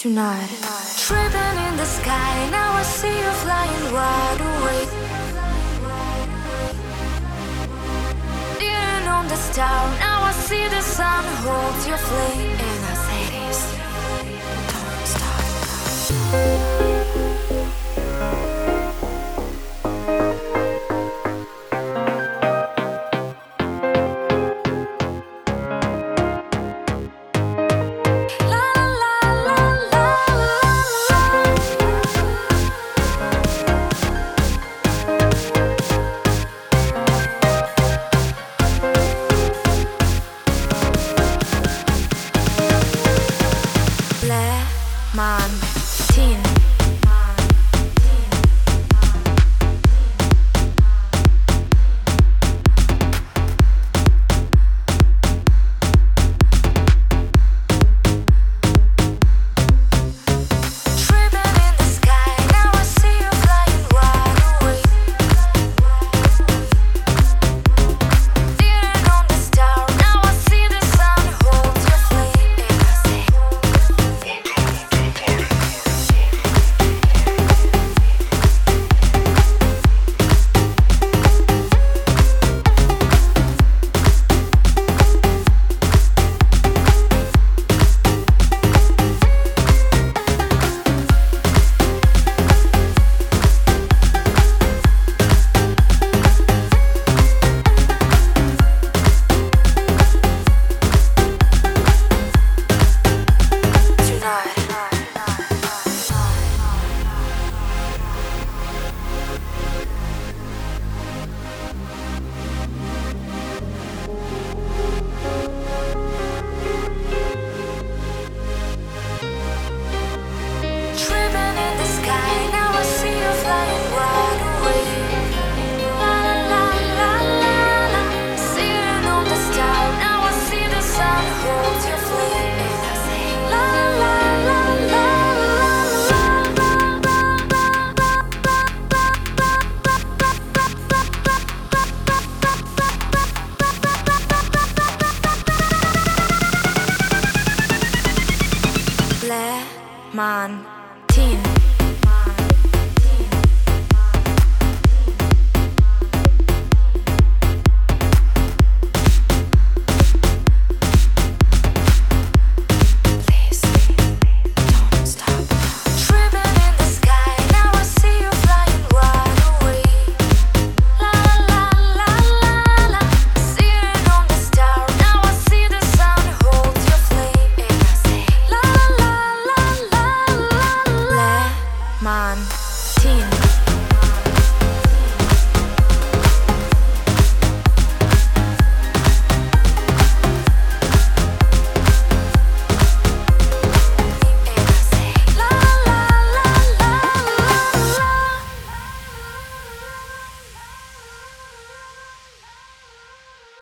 tonight. Tripping in the sky, now I see you flying wide awake. Leaning on the star, now I see the sun hold your man, teen. man.